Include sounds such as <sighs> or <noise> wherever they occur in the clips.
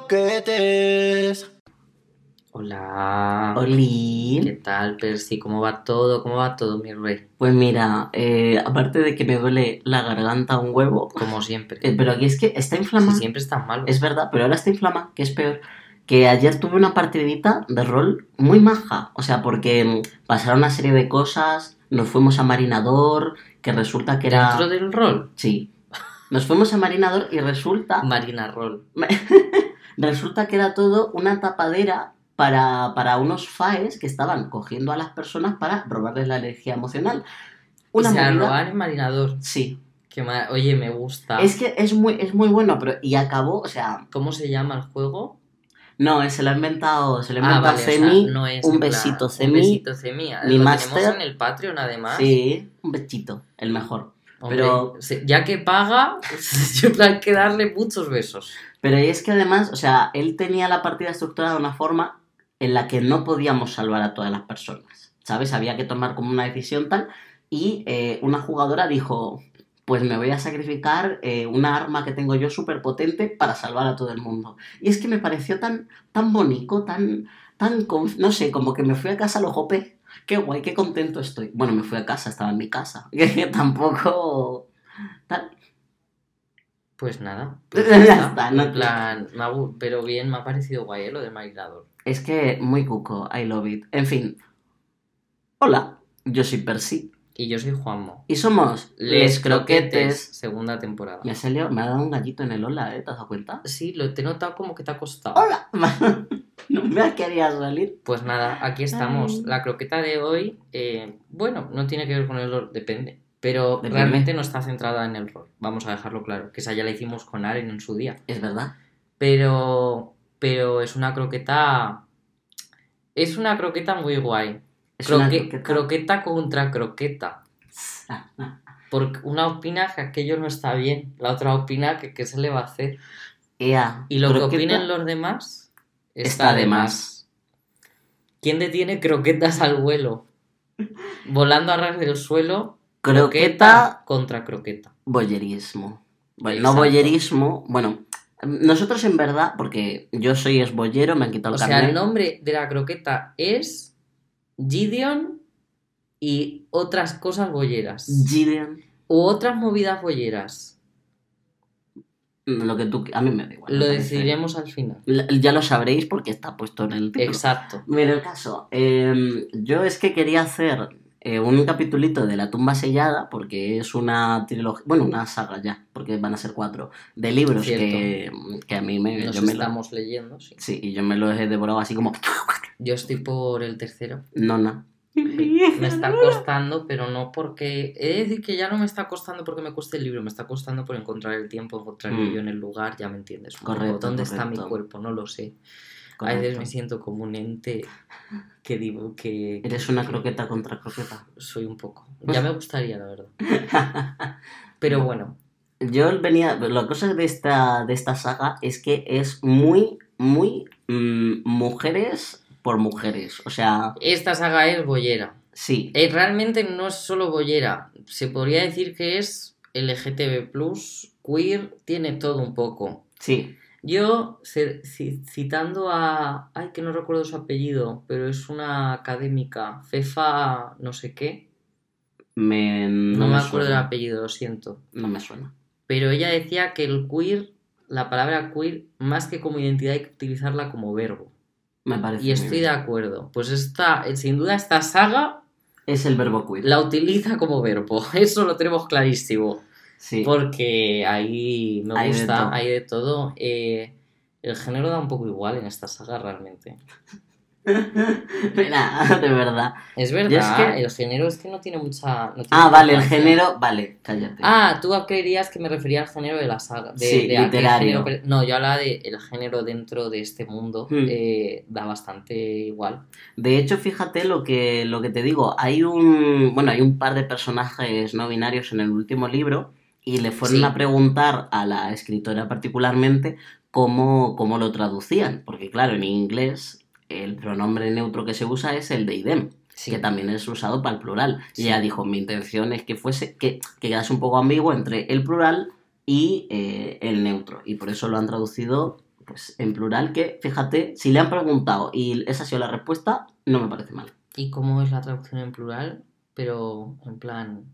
croquetes. Hola. Oli. ¿Qué tal, Percy? ¿Cómo va todo? ¿Cómo va todo, mi rey? Pues mira, eh, aparte de que me duele la garganta un huevo, Como siempre. eh, pero aquí es que está Si inflamada. siempre estás malo. Es verdad, pero ahora está inflamada, que es peor. Que ayer tuve una partidita de rol muy maja. O sea, porque mm, pasaron una serie de cosas, nos fuimos a Marinador, que resulta que era... ¿Dentro del rol? Sí. Nos fuimos a Marinador y resulta... Marina Roll. <laughs> resulta que era todo una tapadera para, para unos faes que estaban cogiendo a las personas para robarles la energía emocional. Una o sea, movida- robar en Marinador. Sí. Que ma- Oye, me gusta. Es que es muy, es muy bueno, pero y acabó, o sea, ¿Cómo se llama el juego? no, se lo ha inventado, se lo ha Ah, inventado vale, o sea, Cemi. no es un besito, Un Cemi. besito, Cemi. Mi Lo máster. tenemos en el Patreon, además. Sí, un besito, el mejor. Hombre, pero- se- ya que paga, <laughs> yo hay que darle muchos besos. Pero es que además, o sea, él tenía la partida estructurada de una forma en la que no podíamos salvar a todas las personas, ¿sabes? Había que tomar como una decisión tal y eh, una jugadora dijo, pues me voy a sacrificar eh, una arma que tengo yo súper potente para salvar a todo el mundo. Y es que me pareció tan, tan bonito, tan, tan, no sé, como que me fui a casa lo jopé. Qué guay, qué contento estoy. Bueno, me fui a casa, estaba en mi casa. <laughs> Tampoco... tal. Pues nada. pues <laughs> Ya está, está. no En plan, me ha gu- pero bien, me ha parecido guay ¿eh? lo de Marinador. Es que muy cuco, I love it. En fin. Hola, yo soy Percy. Y yo soy Juanmo. Y somos Les Croquetes. segunda temporada. Me ha salido, me ha dado un gallito en el hola, ¿eh? ¿Te has dado cuenta? Sí, lo te he notado como que te ha costado. ¡Hola! <laughs> no me quería salir. Pues nada, aquí estamos. Ay. La croqueta de hoy, eh, bueno, no tiene que ver con el rol, depende. Pero realmente no está centrada en el rol. Vamos a dejarlo claro. Que esa ya la hicimos con Aren en su día. Es verdad. Pero, pero es una croqueta. Es una croqueta muy guay. Es una Croque- croqueta. croqueta contra croqueta. <laughs> Porque una opina que aquello no está bien, la otra opina que qué se le va a hacer. Y lo que opinen los demás está de más. ¿Quién detiene croquetas al vuelo? <laughs> Volando a ras del suelo, Croqueta, contra croqueta. boyerismo. Bueno, no boyerismo, bueno, nosotros en verdad, porque yo soy esboyero, me han quitado O el sea, el nombre de la croqueta es Gideon y otras cosas bolleras. Gideon, U otras movidas bolleras. lo que tú... A mí me da igual. Lo decidiremos al final. Ya lo sabréis porque está puesto en el título. Exacto. Mira el caso. eh, yo es que quería hacer eh, un capitulito de La tumba sellada porque es una trilogía, bueno, una saga ya, porque van a ser cuatro, de libros que, que a mí me... Nos yo me lo- estamos leyendo, sí. sí, y yo me los he devorado así como... <laughs> Yo estoy por el tercero. Nona. <laughs> Me está costando, pero no porque. He de decir que ya no me está costando porque me cueste el libro, me está costando por encontrar el tiempo, encontrarme Mm. yo en el lugar, ya me entiendes. Correcto, ¿Dónde está mi cuerpo? No lo sé. A veces me siento como un ente que digo que. Eres una que croqueta contra croqueta. Soy un poco. Ya me gustaría, la verdad. <laughs> Pero bueno, Yo venía. La cosa de esta, de esta saga es que es muy, muy mm, mujeres por mujeres. O sea, esta saga es bollera. sí. Eh, realmente no es solo bollera. Se podría decir que es LGTB, queer, tiene todo un poco. Sí. Yo, citando a. Ay, que no recuerdo su apellido, pero es una académica, Fefa no sé qué. Me, No, me, acuerdo del suena. apellido, lo siento. No me suena. Pero ella decía que el queer, la palabra queer, más que como identidad hay que utilizarla como verbo. Me parece. Y estoy de acuerdo. Pues esta, sin duda, esta saga Es el verbo queer. la utiliza como verbo. <laughs> Eso lo tenemos clarísimo. Sí. Porque ahí me Hay de gusta, todo. hay de todo. Eh, el género da un poco igual en esta saga realmente. <laughs> Mira, de verdad. Es verdad, es que- el género es que no tiene mucha. no tiene Ah, vale, el género. Vale, cállate. Ah, tú querías que me refería al género de la saga. De, Sí, de literario. género no, yo hablaba de el género dentro de este mundo. Hmm. eh, da bastante igual. De hecho, fíjate lo que, lo que te digo. Hay un. Bueno, hay un par de personajes no binarios en el último libro. Y le fueron Sí. a preguntar a la escritora particularmente cómo, cómo lo traducían. Porque, claro, en inglés el pronombre neutro que se usa es el de idem. Sí. que también es usado para el plural. Y Sí. ella dijo, mi intención es que fuese, que, que quedase un poco ambiguo entre el plural y eh, el neutro. Y por eso lo han traducido pues en plural, que fíjate, si le han preguntado y esa ha sido la respuesta, no me parece mal. ¿Y cómo es la traducción en plural? Pero en plan...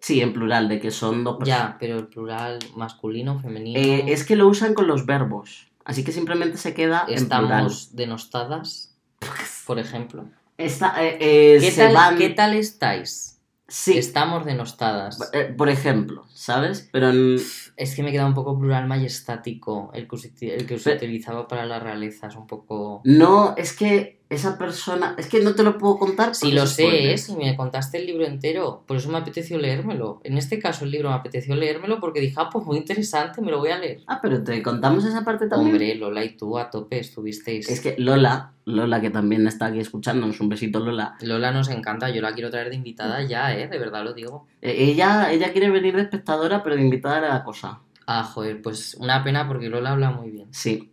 Sí, en plural, de que son dos personas. Ya, pero el plural masculino, femenino... Eh, es que lo usan con los verbos, así que simplemente se queda en plural. Estamos denostadas, <laughs> por ejemplo. Está, eh, eh, ¿Qué se tal, van- ¿Qué tal estáis? Sí, Estamos denostadas. por ejemplo, ¿sabes? Pero en- <sighs> Es que me queda un poco plural majestático el que, se, el que se utilizaba para la realeza. Es un poco... no, es que esa persona, es que no te lo puedo contar. Porque lo es sé, spoiler. ¿eh? si me contaste el libro entero, por eso me apeteció leérmelo. En este caso el libro me apeteció leérmelo porque dije, ah, pues muy interesante, me lo voy a leer. Ah, pero te contamos esa parte también. Hombre, Lola y tú a tope estuvisteis. Es que Lola, Lola que también está aquí escuchándonos, un besito Lola, Lola nos encanta, yo la quiero traer de invitada ya, ¿eh? De verdad lo digo. eh, ella, ella quiere venir de espectadora, pero de invitada era la cosa. Ah, joder, pues una pena porque Lola habla muy bien. Sí.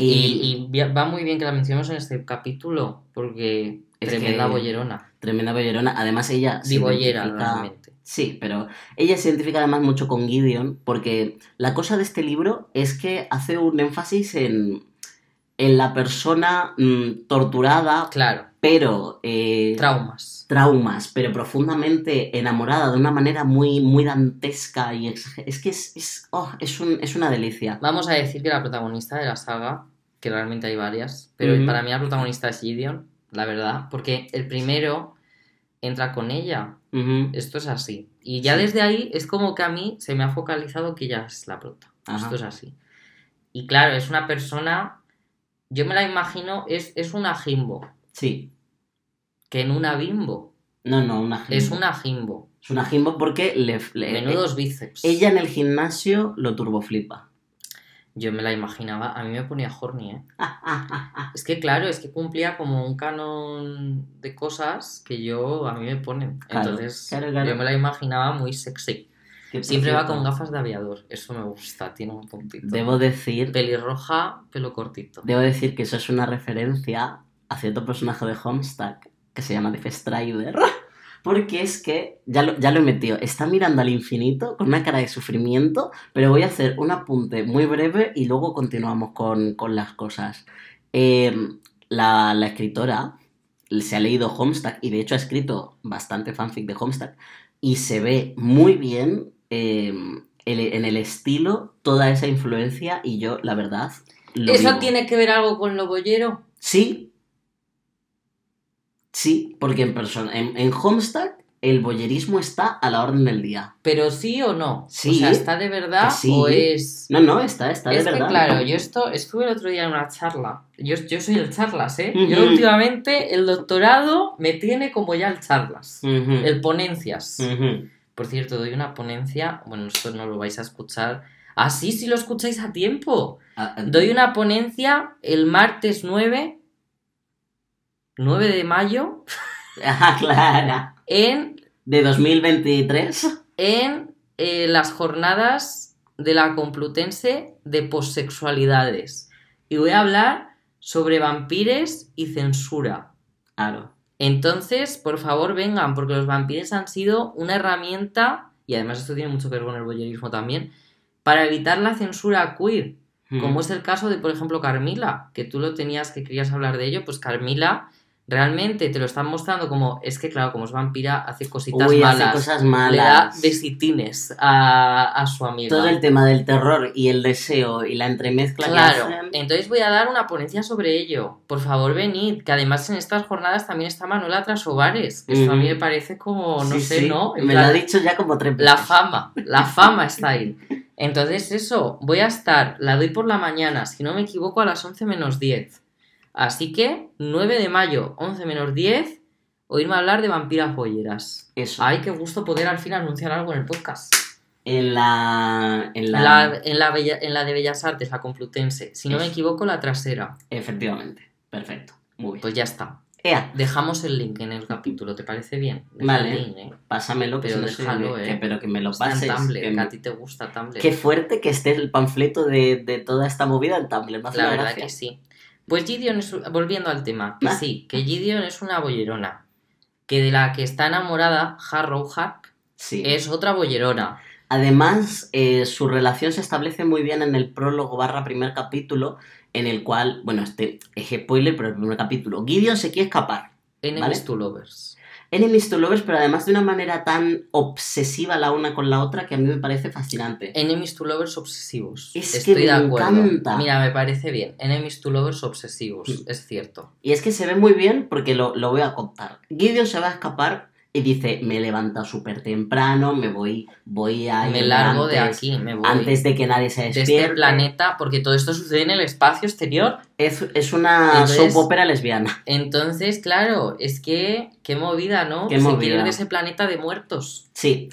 Y, Y, va muy bien que la mencionemos en este capítulo porque Es tremenda que- bollerona. tremenda bollerona. Además, ella se Dibollera, realmente. Sí, pero ella se identifica además mucho con Gideon, porque la cosa de este libro es que hace un énfasis en, en la persona mm, torturada, Claro, pero eh, traumas. traumas, pero profundamente enamorada de una manera muy, muy dantesca y Es que es, es, oh, es, un- es una delicia. Vamos a decir que la protagonista de la saga, que realmente hay varias, pero para mí la protagonista es Gideon, la verdad, porque el primero entra con ella. Esto es así. Y ya Sí. desde ahí es como que a mí se me ha focalizado que ella es la prota. Ajá. Esto es así. Y claro, es una persona, yo me la imagino, es, es una jimbo, Sí. que en una bimbo. No, no, una jimbo. Es una jimbo. Es una jimbo porque le, le- Menudos bíceps. ella en el gimnasio lo turboflipa. Yo me la imaginaba, a mí me ponía horny, ¿eh? <laughs> Es que claro, es que cumplía como un canon de cosas que yo, a mí me ponen. Claro, Entonces, claro, claro. yo me la imaginaba muy sexy. Siempre va con gafas de aviador, eso me gusta, tiene un puntito. Debo decir, Pelirroja, pelo cortito. debo decir que eso es una referencia a cierto personaje de Homestuck que se llama Def Strider. <laughs> Porque es que, ya lo, ya lo he metido, está mirando al infinito con una cara de sufrimiento, pero voy a hacer un apunte muy breve y luego continuamos con, con las cosas. Eh, la, la escritora se ha leído Homestuck y de hecho ha escrito bastante fanfic de Homestuck y se ve muy bien eh, el- en el estilo toda esa influencia y yo, la verdad, lo ¿Eso tiene que ver algo con lo bollero? Sí. Sí, porque en, persona, en, en Homestuck el boyerismo está a la orden del día. ¿Pero sí o no? Sí. O sea, ¿está de verdad sí. o es...? No, no, está, está de es verdad. que claro, yo esto estuve el otro día en una charla. Yo, yo soy el charlas, ¿eh? Yo últimamente el doctorado me tiene como ya el charlas. El ponencias. Por cierto, doy una ponencia. Bueno, esto no lo vais a escuchar. Ah, sí, sí lo escucháis a tiempo. Ah, ah, Doy una ponencia el martes 9, 9 de mayo, <laughs> Ah, Clara. en, De 2023. en eh, las jornadas de la Complutense de posexualidades. Y voy a hablar sobre vampires y censura. Claro. Entonces, por favor, vengan, porque los vampires han sido una herramienta, y además esto tiene mucho que ver con el boyerismo también, para evitar la censura queer. Como es el caso de, por ejemplo, Carmila, que tú lo tenías, que querías hablar de ello, pues Carmila realmente te lo están mostrando como, es que claro, como es vampira, hace cositas Uy, hace malas. cosas Le da malas. besitines a, a su amiga. Todo el tema del terror y el deseo y la entremezcla Claro, que hacen. entonces voy a dar una ponencia sobre ello. Por favor, venid, que además en estas jornadas también está Manuela Trasovares, que esto a mí me parece como, no Sí, sé, sí, ¿no? En Me lo ha dicho ya como tres La veces. fama, la <laughs> fama está ahí. Entonces eso, voy a estar, la doy por la mañana, si no me equivoco, a las 11 menos 10. Así que 9 de mayo, 11 menos 10, oírme hablar de vampiras bolleras. Eso. Ay, qué gusto poder al fin anunciar algo en el podcast. En la. En la. En la, en la, Bella- en la de Bellas Artes, la Complutense. Si no me equivoco, la trasera. Efectivamente. Perfecto. Muy bien. Pues ya está. Ea, Dejamos el link en el capítulo, ¿te parece bien? Deja Vale. link, ¿eh? pásamelo, Pero sé déjalo, eh. que- pero que me lo Está en pases. Tumblr, que que a ti te gusta Tumblr. Qué fuerte que esté el panfleto de, de toda esta movida en Tumblr. hace La una verdad gracia. que sí. Pues Gideon es, volviendo al tema, que Ah. sí, que Gideon es una bollerona. Que de la que está enamorada Harrow Hack Sí. es otra bollerona. Además, eh, su relación se establece muy bien en el prólogo barra primer capítulo, en el cual, bueno, este es spoiler, pero el primer capítulo. Gideon se quiere escapar. Enemies ¿Vale? to lovers. Enemies to lovers, pero además de una manera tan obsesiva la una con la otra que a mí me parece fascinante. Enemies to lovers obsesivos. Es que Estoy me de acuerdo. encanta. Mira, me parece bien. Enemies to lovers obsesivos. Es cierto. Y es que se ve muy bien porque lo, lo voy a contar. Gideon se va a escapar y dice, me he levantado súper temprano, me voy, voy a me largo de antes- aquí, me voy. Antes de que nadie se de despierte. este planeta, porque todo esto sucede en el espacio exterior. Es, es una Entonces- soap opera lesbiana. Entonces, claro, es que qué movida, ¿no? Qué Se movida. quiere ir de ese planeta de muertos. Sí.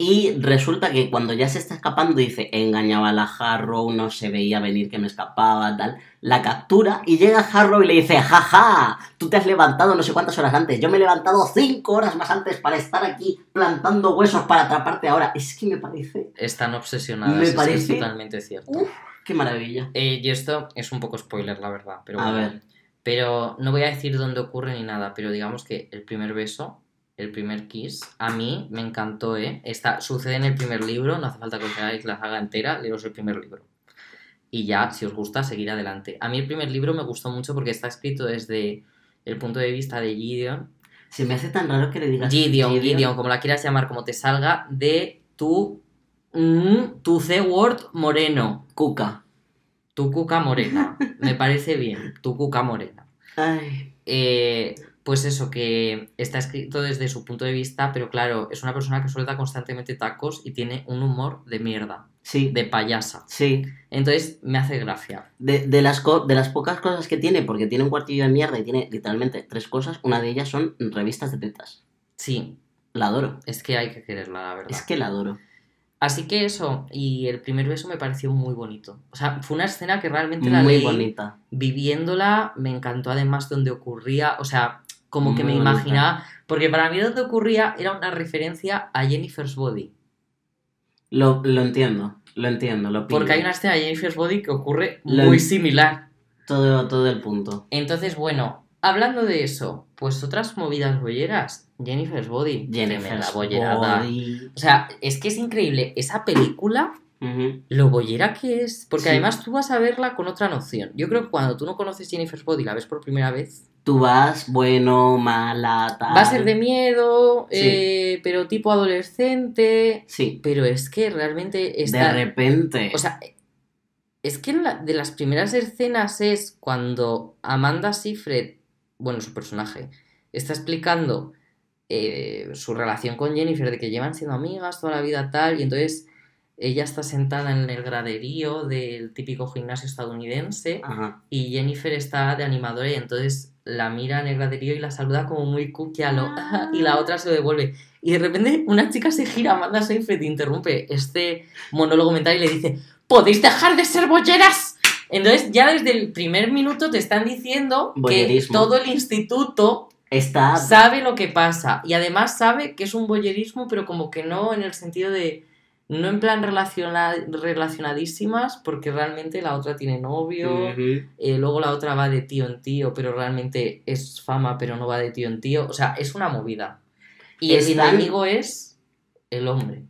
Y resulta que cuando ya se está escapando dice, engañaba a la Harrow, no se veía venir que me escapaba, tal. La captura y llega Harrow y le dice, jaja, tú te has levantado no sé cuántas horas antes. Yo me he levantado cinco horas más antes para estar aquí plantando huesos para atraparte ahora. Es que me parece... Están obsesionadas. Me es que parece- es totalmente cierto. Uf, qué maravilla. Eh, y esto es un poco spoiler, la verdad. Pero A bueno. ver. Pero no voy a decir dónde ocurre ni nada, pero digamos que el primer beso, el primer kiss, a mí me encantó, ¿eh? Está, sucede en el primer libro, no hace falta que os hagáis la saga entera, leeros el primer libro. Y ya, si os gusta, seguir adelante. A mí el primer libro me gustó mucho porque está escrito desde el punto de vista de Gideon. Se me hace tan raro que le digas... Gideon, Gideon, como la quieras llamar, como te salga, de tu... mm, tu C-word moreno. Cuca. Tu cuca morena. Me parece bien, tu cuca morena. Ay. Eh, pues eso, que está escrito desde su punto de vista, pero claro, es una persona que suelta constantemente tacos y tiene un humor de mierda, Sí, de payasa. sí. Entonces me hace gracia. De, de las co- de las pocas cosas que tiene, porque tiene un cuartillo de mierda y tiene literalmente tres cosas, una de ellas son revistas de tetas. Sí, La adoro. es que hay que quererla, la verdad. Es que la adoro. Así que eso, y el primer beso me pareció muy bonito. O sea, fue una escena que realmente la Muy leí bonita. viviéndola, me encantó además donde ocurría, o sea, como que Muy me bonita. imaginaba, porque para mí donde ocurría era una referencia a Jennifer's Body. Lo, lo entiendo, lo entiendo, lo pillo. Porque hay una escena de Jennifer's Body que ocurre Lo muy similar. Todo, todo el punto. Entonces, bueno, hablando de eso, pues otras movidas bolleras. Jennifer's Body. Jennifer's bollerada. Body. O sea, es que es increíble. Esa película, Lo bollera que es. Porque Sí. además tú vas a verla con otra noción. Yo creo que cuando tú no conoces Jennifer's Body y la ves por primera vez, Tú vas, bueno, mala, tal. va a ser de miedo, Sí. eh, pero tipo adolescente. Sí, Pero es que realmente de repente. O sea, es que la- de las primeras escenas es cuando Amanda Seyfried, bueno, su personaje, está explicando eh, su relación con Jennifer, de que llevan siendo amigas toda la vida tal, y entonces ella está sentada en el graderío del típico gimnasio estadounidense Ajá. y Jennifer está de animadora y entonces la mira en el graderío y la saluda como muy cookie a lo <laughs> y la otra se lo devuelve. Y de repente una chica se gira, Amanda Seyfried interrumpe este monólogo mental y le dice ¿Podéis dejar de ser bolleras? Entonces ya desde el primer minuto te están diciendo que todo el instituto Está. sabe lo que pasa y además sabe que es un bollerismo pero como que no en el sentido de no en plan relaciona- relacionadísimas porque realmente la otra tiene novio eh, luego la otra va de tío en tío, pero realmente es fama, pero no va de tío en tío. O sea, es una movida. Y el enemigo es el hombre.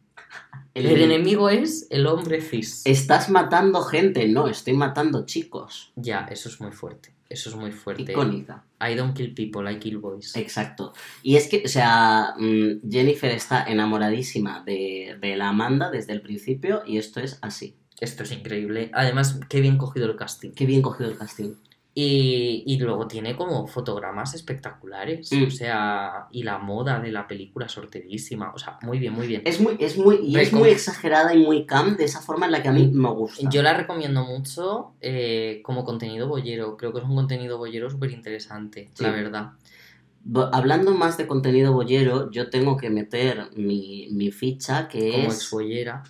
El, El- enemigo es el hombre cis. Estás matando gente. No, estoy matando chicos. Ya, eso es muy fuerte. Eso es muy fuerte. Icónica. I don't kill people, I kill boys. Exacto. Y es que, o sea, mm, Jennifer está enamoradísima de, de la Amanda desde el principio y esto es así. Esto es increíble. Además, qué bien cogido el casting. Qué bien cogido el casting. Y, y luego tiene como fotogramas espectaculares. Mm. O sea, y la moda de la película sortedísima. O sea, muy bien, muy bien. Es muy, es muy, y es muy exagerada y muy cam de esa forma en la que a mí me gusta. Yo la recomiendo mucho eh, como contenido bollero. Creo que es un contenido bollero súper interesante, Sí. la verdad. Hablando más de contenido bollero, yo tengo que meter mi, mi ficha que Como es... ex bollera.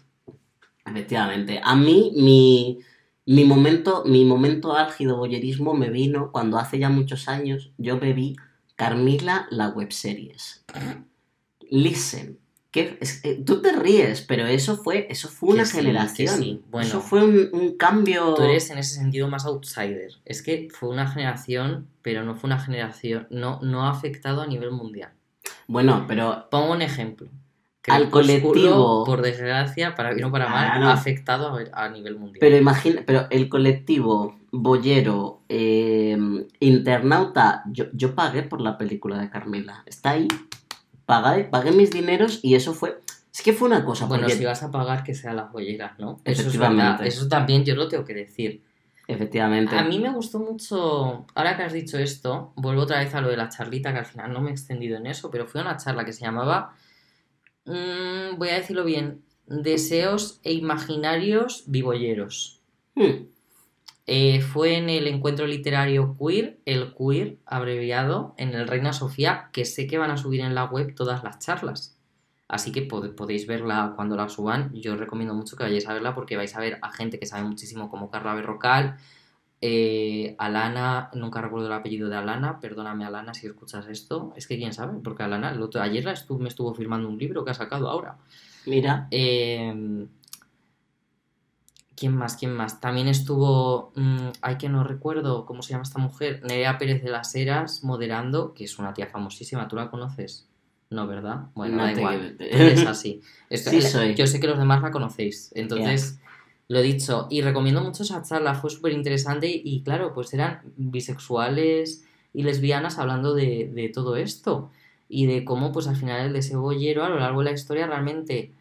Efectivamente. A mí, mi, mi, momento, mi momento álgido boyerismo me vino cuando hace ya muchos años yo bebí Carmila la webseries. Listen. Que, es- eh, tú te ríes, pero eso fue, eso fue una Que sí, que generación. sí. Bueno. eso fue un, un cambio. Tú eres en ese sentido más outsider. Es que fue una generación, pero no fue una generación, no, no ha afectado a nivel mundial. Bueno, pero Pongo un ejemplo. Al colectivo. por desgracia, para bien o para mal, Ah, no. ha afectado a, a nivel mundial. Pero imagina, pero el colectivo boyero eh, internauta, yo, yo pagué por la película de Carmela. Está ahí. Pagué, pagué mis dineros y eso fue. Es que fue una cosa. bueno, porque, si vas a pagar que sea las bolleras, ¿no? Eso es Efectivamente. Eso también yo lo tengo que decir. Efectivamente. A mí me gustó mucho, ahora que has dicho esto, vuelvo otra vez a lo de la charlita, que al final no me he extendido en eso, pero fue una charla que se llamaba, mm, voy a decirlo bien, Deseos e Imaginarios Vivolleros. Hmm, Eh, fue en el encuentro literario queer, el queer abreviado, en el Reina Sofía, que sé que van a subir en la web todas las charlas. Así que pod- podéis verla cuando la suban. Yo os recomiendo mucho que vayáis a verla porque vais a ver a gente que sabe muchísimo como Carla Berrocal, eh, Alana, nunca recuerdo el apellido de Alana, perdóname Alana si escuchas esto. Es que quién sabe, porque Alana el otro, ayer la estu- me estuvo firmando un libro que ha sacado ahora. Mira. Eh, ¿Quién más? ¿Quién más? También estuvo. mm, ay, que no recuerdo cómo se llama esta mujer. Nerea Pérez de las Heras moderando, que es una tía famosísima. ¿Tú la conoces? No, ¿verdad? Bueno, No da igual. Es así. <laughs> Esto- Sí soy. Yo sé que los demás la conocéis. Entonces, lo dicho. Y recomiendo mucho esa charla. Fue súper interesante. Y claro, pues eran bisexuales y lesbianas hablando de, de todo esto. Y de cómo, pues al final, el deseo boyero a lo largo de la historia realmente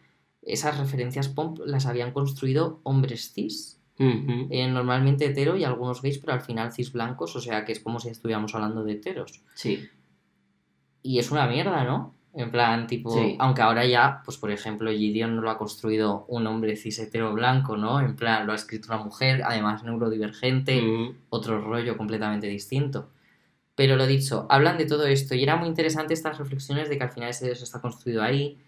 esas referencias pop las habían construido hombres cis, eh, normalmente hetero y algunos gays, pero al final cis blancos, o sea que es como si estuviéramos hablando de heteros. Sí. Y es una mierda, ¿no? En plan, tipo, Sí. aunque ahora ya, pues por ejemplo, Gideon no lo ha construido un hombre cis hetero blanco, ¿no? En plan, lo ha escrito una mujer, además neurodivergente, Ujú. otro rollo completamente distinto. Pero lo dicho, hablan de todo esto y era muy interesante estas reflexiones de que al final ese eso está construido ahí.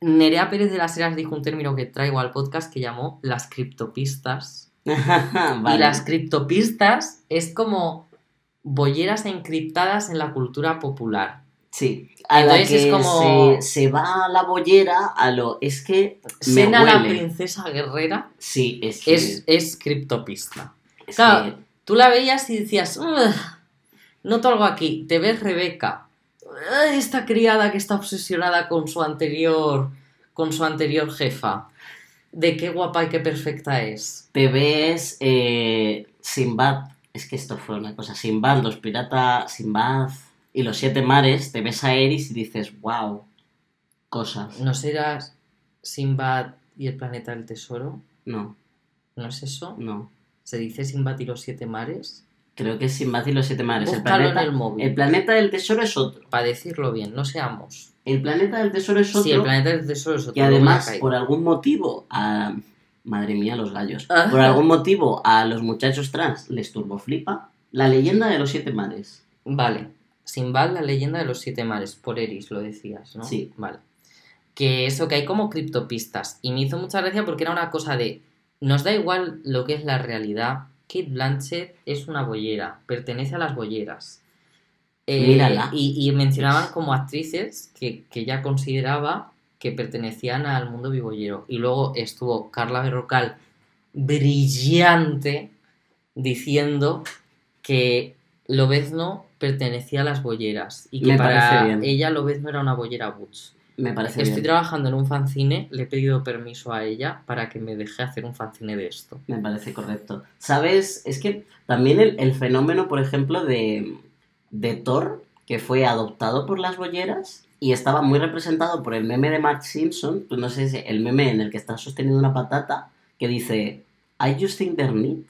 Nerea Pérez de las Heras dijo un término que traigo al podcast que llamó las criptopistas. <laughs> Vale. Y las criptopistas es como bolleras encriptadas en la cultura popular. Sí. A la Entonces es que como- se, se va a la bollera a lo. Es que. Me Sena la princesa guerrera Sí, es que. es, es criptopista. es claro. que- Tú la veías y decías, "Ugh, noto algo aquí. Te ves Rebeca, esta criada que está obsesionada con su anterior, con su anterior jefa. De qué guapa y qué perfecta es. te ves eh, Sinbad. Es que esto fue una cosa. Sinbad, los piratas, Sinbad y los siete mares. Te ves a Eris y dices, wow. Cosas. ¿No serás Sinbad y el planeta del tesoro? No, ¿No es eso? no. ¿Se dice Sinbad y los siete mares? Creo que es Sinbad y los siete mares. El Búscalo en planeta, el móvil. el planeta del tesoro es otro. Para decirlo bien, no seamos. El planeta del tesoro es otro. Sí, el planeta del tesoro es otro. Y además, por algún motivo, a... madre mía, los gallos. Ajá. Por algún motivo, a los muchachos trans les turboflipa la leyenda de los siete mares. Vale. Sinbad, la leyenda de los siete mares. Por Eris lo decías, ¿no? Sí. Vale. Que eso, que hay como criptopistas. Y me hizo mucha gracia porque era una cosa de. Nos da igual lo que es la realidad. Kate Blanchett es una bollera. Pertenece a las bolleras. Eh, Mírala. Y, y mencionaban como actrices que, que ella consideraba que pertenecían al mundo bibollero. Y luego estuvo Carla Berrocal, brillante, diciendo que Lobezno pertenecía a las bolleras y que Me para bien. ella Lobezno era una bollera butch. Me parece Estoy bien. trabajando en un fanzine, le he pedido permiso a ella para que me deje hacer un fanzine de esto. Me parece correcto. ¿Sabes? Es que también el, el fenómeno, por ejemplo, de, de Thor, que fue adoptado por las bolleras y estaba muy representado por el meme de Mark Simpson, pues no sé si el meme en el que está sosteniendo una patata, que dice, I just think they're neat.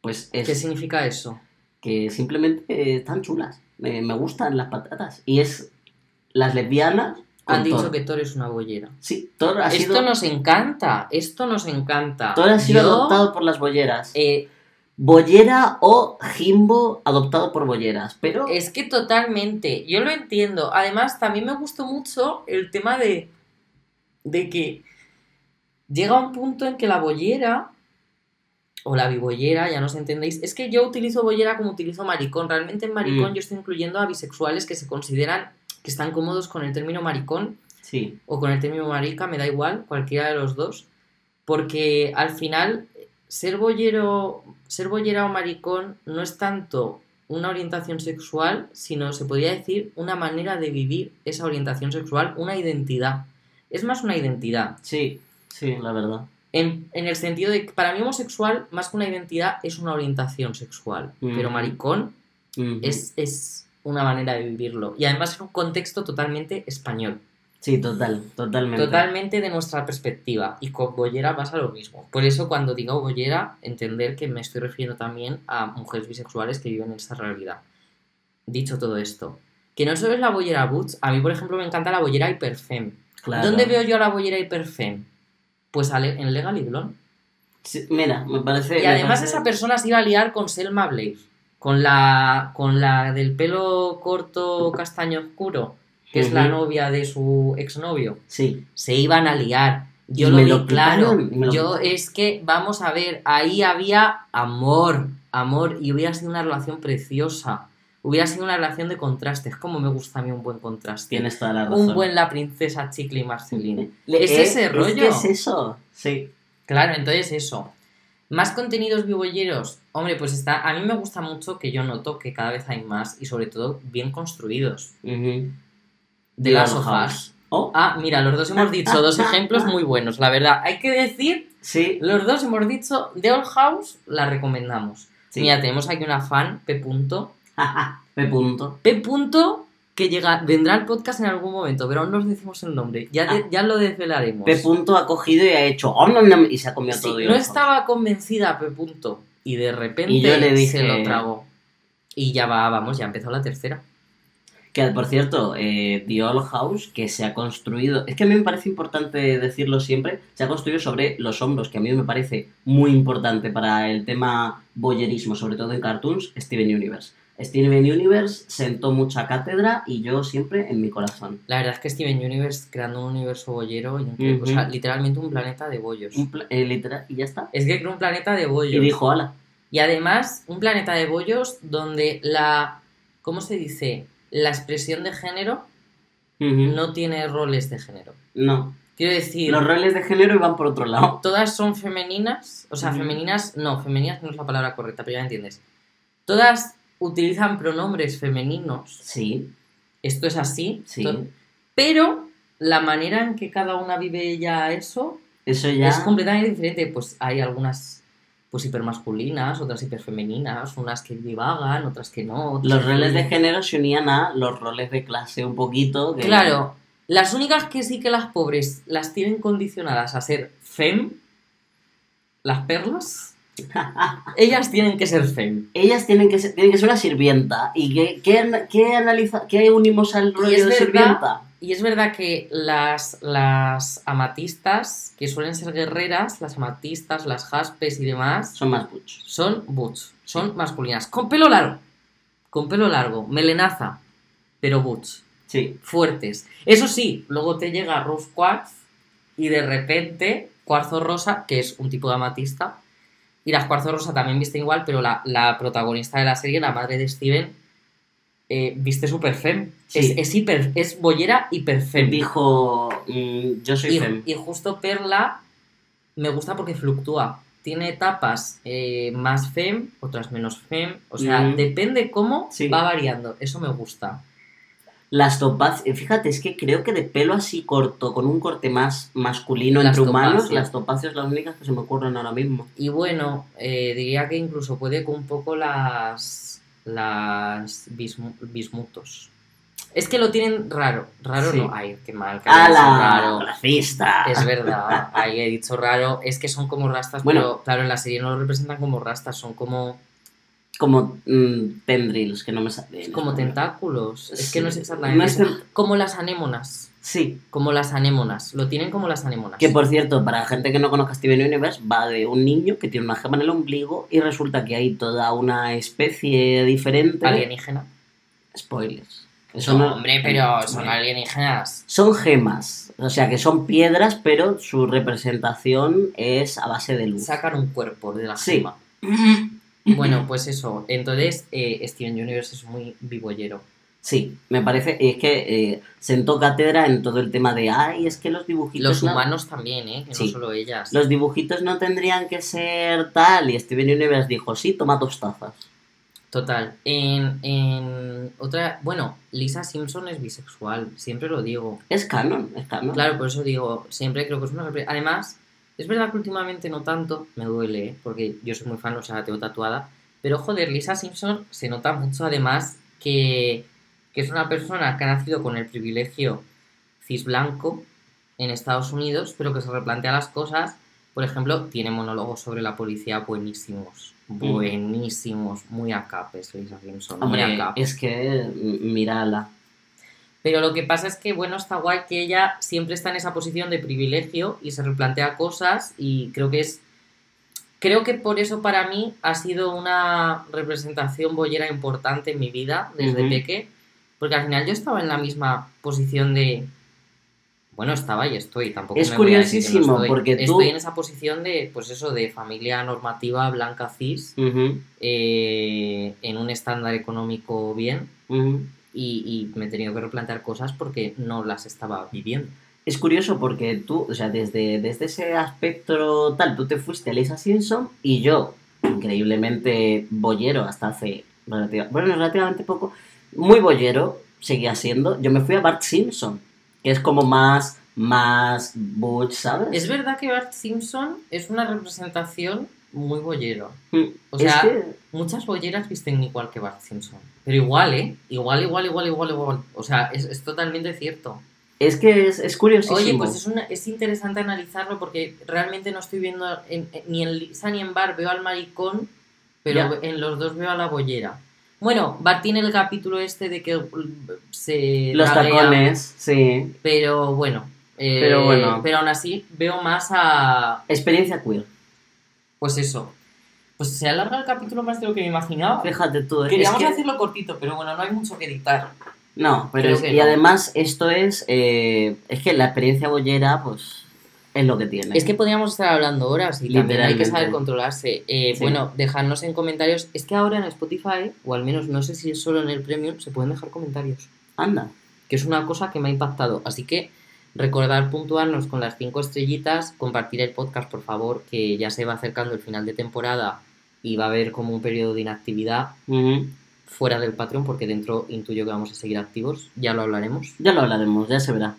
Pues es ¿Qué significa eso? Que simplemente están chulas. Me, me gustan las patatas. Y es las lesbianas. Han dicho Thor. que Thor es una bollera. Sí, Thor ha Esto sido, nos encanta, esto nos encanta. Thor ha sido Yo, adoptado por las bolleras. eh, Bollera o Jimbo adoptado por bolleras. Pero Es que totalmente, yo lo entiendo. Además, también me gustó mucho el tema de, de que llega un punto en que la bollera, o la bibollera, ya nos entendéis, es que yo utilizo bollera como utilizo maricón. Realmente en maricón Mm. yo estoy incluyendo a bisexuales que se consideran que están cómodos con el término maricón sí, o con el término marica, me da igual, cualquiera de los dos, porque al final ser bollero, ser bollera o maricón no es tanto una orientación sexual, sino se podría decir una manera de vivir esa orientación sexual, una identidad. Es más una identidad. Sí, sí, la verdad. En, en el sentido de que para mí homosexual, más que una identidad, es una orientación sexual. Pero Mm. maricón es, es una manera de vivirlo. Y además en un contexto totalmente español. Sí, total, totalmente. Totalmente de nuestra perspectiva. Y con bollera pasa lo mismo. Por eso cuando digo bollera, entender que me estoy refiriendo también a mujeres bisexuales que viven en esta realidad. Dicho todo esto. Que no solo es la bollera boots, a mí por ejemplo me encanta la bollera hiperfem. Claro. ¿Dónde veo yo a la bollera hiperfem? Pues en Legal y Blonde. Sí, mira, me parece... Y además parece- esa persona se iba a liar con Selma Blair. Con la, con la del pelo corto castaño oscuro, que es la novia de su exnovio. Sí, Se iban a liar. Yo lo vi lo claro. me lo Yo es que, vamos a ver, ahí había amor, amor, y hubiera sido una relación preciosa. Hubiera sido una relación de contrastes. Como me gusta a mí un buen contraste. tienes toda la razón. un buen la princesa Chicle y Marceline. Es eh, ese Es rollo. que es eso, sí. Claro, entonces eso. Más contenidos bibolleros. Hombre, pues está. A mí me gusta mucho que yo noto que cada vez hay más y sobre todo bien construidos. De las. House. Oh, Ah, mira, los dos hemos dicho dos ejemplos muy buenos, la verdad. Hay que decir, sí. los dos hemos dicho The Old House, la recomendamos. sí. Mira, tenemos aquí una fan, P. punto. <laughs> P. punto. P. punto que llega, vendrá al podcast en algún momento, pero aún no os decimos el nombre. Ya, de- ya lo desvelaremos. P. punto ha cogido y ha hecho... "Om, nom, nom", y se ha comido Sí, todo. no estaba convencida P. punto, y de repente Y yo le dije- se lo tragó. Y ya va, vamos, ya empezó la tercera. Que, por cierto, eh, The Old House, que se ha construido... Es que a mí me parece importante decirlo siempre, se ha construido sobre los hombros, que a mí me parece muy importante para el tema boyerismo, sobre todo en cartoons, Steven Universe. Steven Universe sentó mucha cátedra y yo siempre en mi corazón. La verdad es que Steven Universe creando un universo bollero, o sea, literalmente un planeta de bollos. Un pla- eh, literal, y ya está. Es que creó un planeta de bollos. Y dijo, ala. Y además, un planeta de bollos donde la. ¿Cómo se dice? La expresión de género no tiene roles de género. No. Quiero decir, Los roles de género iban por otro lado. todas son femeninas. O sea, femeninas. No, femeninas no es la palabra correcta, pero ya me entiendes. Todas utilizan pronombres femeninos. Sí, Esto es así. sí. Pero la manera en que cada una vive ya eso Eso ya... es completamente diferente. Pues hay algunas pues hipermasculinas, otras hiperfemeninas, unas que divagan, otras que no. otras Los roles de género se unían a los roles de clase un poquito. que- Claro, las únicas que sí que las pobres las tienen condicionadas a ser fem, las perlas, ellas tienen que ser fem. Ellas tienen que ser, tienen que ser una sirvienta. ¿Y qué, qué, qué analiza, qué unimos al rollo de verdad- sirvienta? Y es verdad que las, las amatistas, que suelen ser guerreras, las amatistas, las jaspes y demás, Son más butch. son butch, son masculinas, con pelo largo, con pelo largo, melenaza, pero butch. Sí. fuertes. Eso sí, luego te llega Rose Quartz y de repente Cuarzo Rosa, que es un tipo de amatista, y las Cuarzo Rosa también visten igual, pero la, la protagonista de la serie, la madre de Steven, eh, viste super fem. Sí. Es, es, hiper, es bollera hiper fem. Dijo, mm, yo soy Y, fem. y justo Perla me gusta porque fluctúa. Tiene etapas eh, más fem, otras menos fem. O sea, Mm. depende cómo Sí. va variando. Eso me gusta. Las topaz, eh, fíjate, es que creo que de pelo así corto, con un corte más masculino Las entre humanos, topacias. las topacias las únicas que se me ocurren ahora mismo. Y bueno, eh, diría que incluso puede con un poco las, las bismu- bismutos. Es que lo tienen raro. Raro Sí. no. Ay, qué mal. Que raro. ¡Racista! Es verdad. Ahí he dicho raro. Es que son como rastas, Bueno. pero claro, en la serie no lo representan como rastas. Son como, Como mm, tendrils, que no me salen. como tentáculos. Es que no es exactamente. Eso. Como las anémonas. Sí, Como las anémonas. Lo tienen como las anémonas. Que por cierto, para la gente que no conozca Steven Universe, va de un niño que tiene una gema en el ombligo y resulta que hay toda una especie diferente. Alienígena. Spoilers. Eso No, no- hombre, pero son Bueno. alienígenas. Son gemas, o sea que son piedras, pero su representación es a base de luz. Sacan un cuerpo de la Sí. gema. <clears throat> Bueno, pues eso. Entonces, eh, Steven Universe es muy vivollero. Sí, me parece, es que eh, sentó cátedra en todo el tema de, ay, es que los dibujitos... Los no- humanos también, ¿eh? Que Sí. no solo ellas. Los dibujitos no tendrían que ser tal, y Steven Universe dijo, sí, toma dos tazas. Total. En, en otra. Bueno, Lisa Simpson es bisexual, siempre lo digo. Es canon, es canon. Claro, por eso digo, siempre creo que es una. Además, es verdad que últimamente no tanto, me duele, ¿eh? porque yo soy muy fan, o sea, la tengo tatuada. Pero joder, Lisa Simpson se nota mucho además que, que es una persona que ha nacido con el privilegio cis blanco en Estados Unidos, pero que se replantea las cosas. Por ejemplo, tiene monólogos sobre la policía buenísimos. Buenísimos, muy a capes, Lisa Simpson. muy a capes. es que mm, mírala. Pero lo que pasa es que, bueno, está guay que ella siempre está en esa posición de privilegio y se replantea cosas y creo que es... Creo que por eso para mí ha sido una representación boyera importante en mi vida desde peque, porque al final yo estaba en la misma posición de... Bueno, estaba y estoy, tampoco Es me voy a decir que no curiosísimo, estoy. porque tú- Estoy en esa posición de, pues eso, de familia normativa blanca cis, eh, en un estándar económico bien. Y, y me he tenido que replantear cosas porque no las estaba viviendo. Es curioso porque tú, o sea, desde, desde ese aspecto tal, tú te fuiste a Lisa Simpson y yo, increíblemente bollero hasta hace bueno, relativamente poco, muy bollero seguía siendo, yo me fui a Bart Simpson, que es como más, más butch, ¿sabes? Es verdad que Bart Simpson es una representación muy bollero. Mm, O es sea, que- muchas bolleras visten igual que Bart Simpson. Pero igual, ¿eh? Igual, igual, igual, igual, igual. O sea, es, es totalmente cierto. Es que es, es curiosísimo. Oye, pues es, una- es interesante analizarlo porque realmente no estoy viendo en- en- ni en Lisa ni en Bart veo al maricón, pero en los dos veo a la bollera. Bueno, Bart tiene el capítulo este de que uh, se Los tacones, sí. pero bueno. eh, Pero bueno. Pero aún así veo más a, Experiencia queer. Pues eso. Pues se alarga el capítulo más de lo que me imaginaba. Fíjate tú. es Queríamos que- hacerlo cortito, pero bueno, no hay mucho que editar. No, pero es- que y no. además esto es, eh, es que la experiencia bollera, pues, es lo que tiene. Es que podríamos estar hablando horas y también hay que saber controlarse. Eh, Sí. Bueno, dejadnos en comentarios. Es que ahora en Spotify, o al menos no sé si es solo en el Premium, se pueden dejar comentarios. Anda. Que es una cosa que me ha impactado. Así que recordar puntuarnos con las cinco estrellitas, compartir el podcast, por favor, que ya se va acercando el final de temporada y va a haber como un periodo de inactividad fuera del Patreon, porque dentro intuyo que vamos a seguir activos, ya lo hablaremos. Ya lo hablaremos, ya se verá.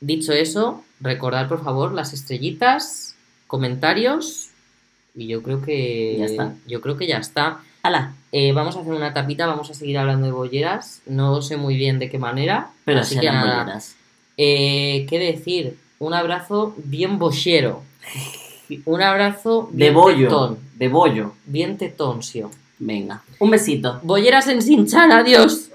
Dicho eso, recordar por favor las estrellitas, comentarios y yo creo que Ya está. Yo creo que ya está. ¡Hala! Eh, vamos a hacer una tapita, vamos a seguir hablando de bolleras. No sé muy bien de qué manera, Pero así que nada. bolleras. Eh, ¿Qué decir? Un abrazo bien bochero. Un abrazo bien de bollo. Tetón. De bollo. Bien tetonsio. Venga. Un besito. Bolleras en Sinchan, adiós.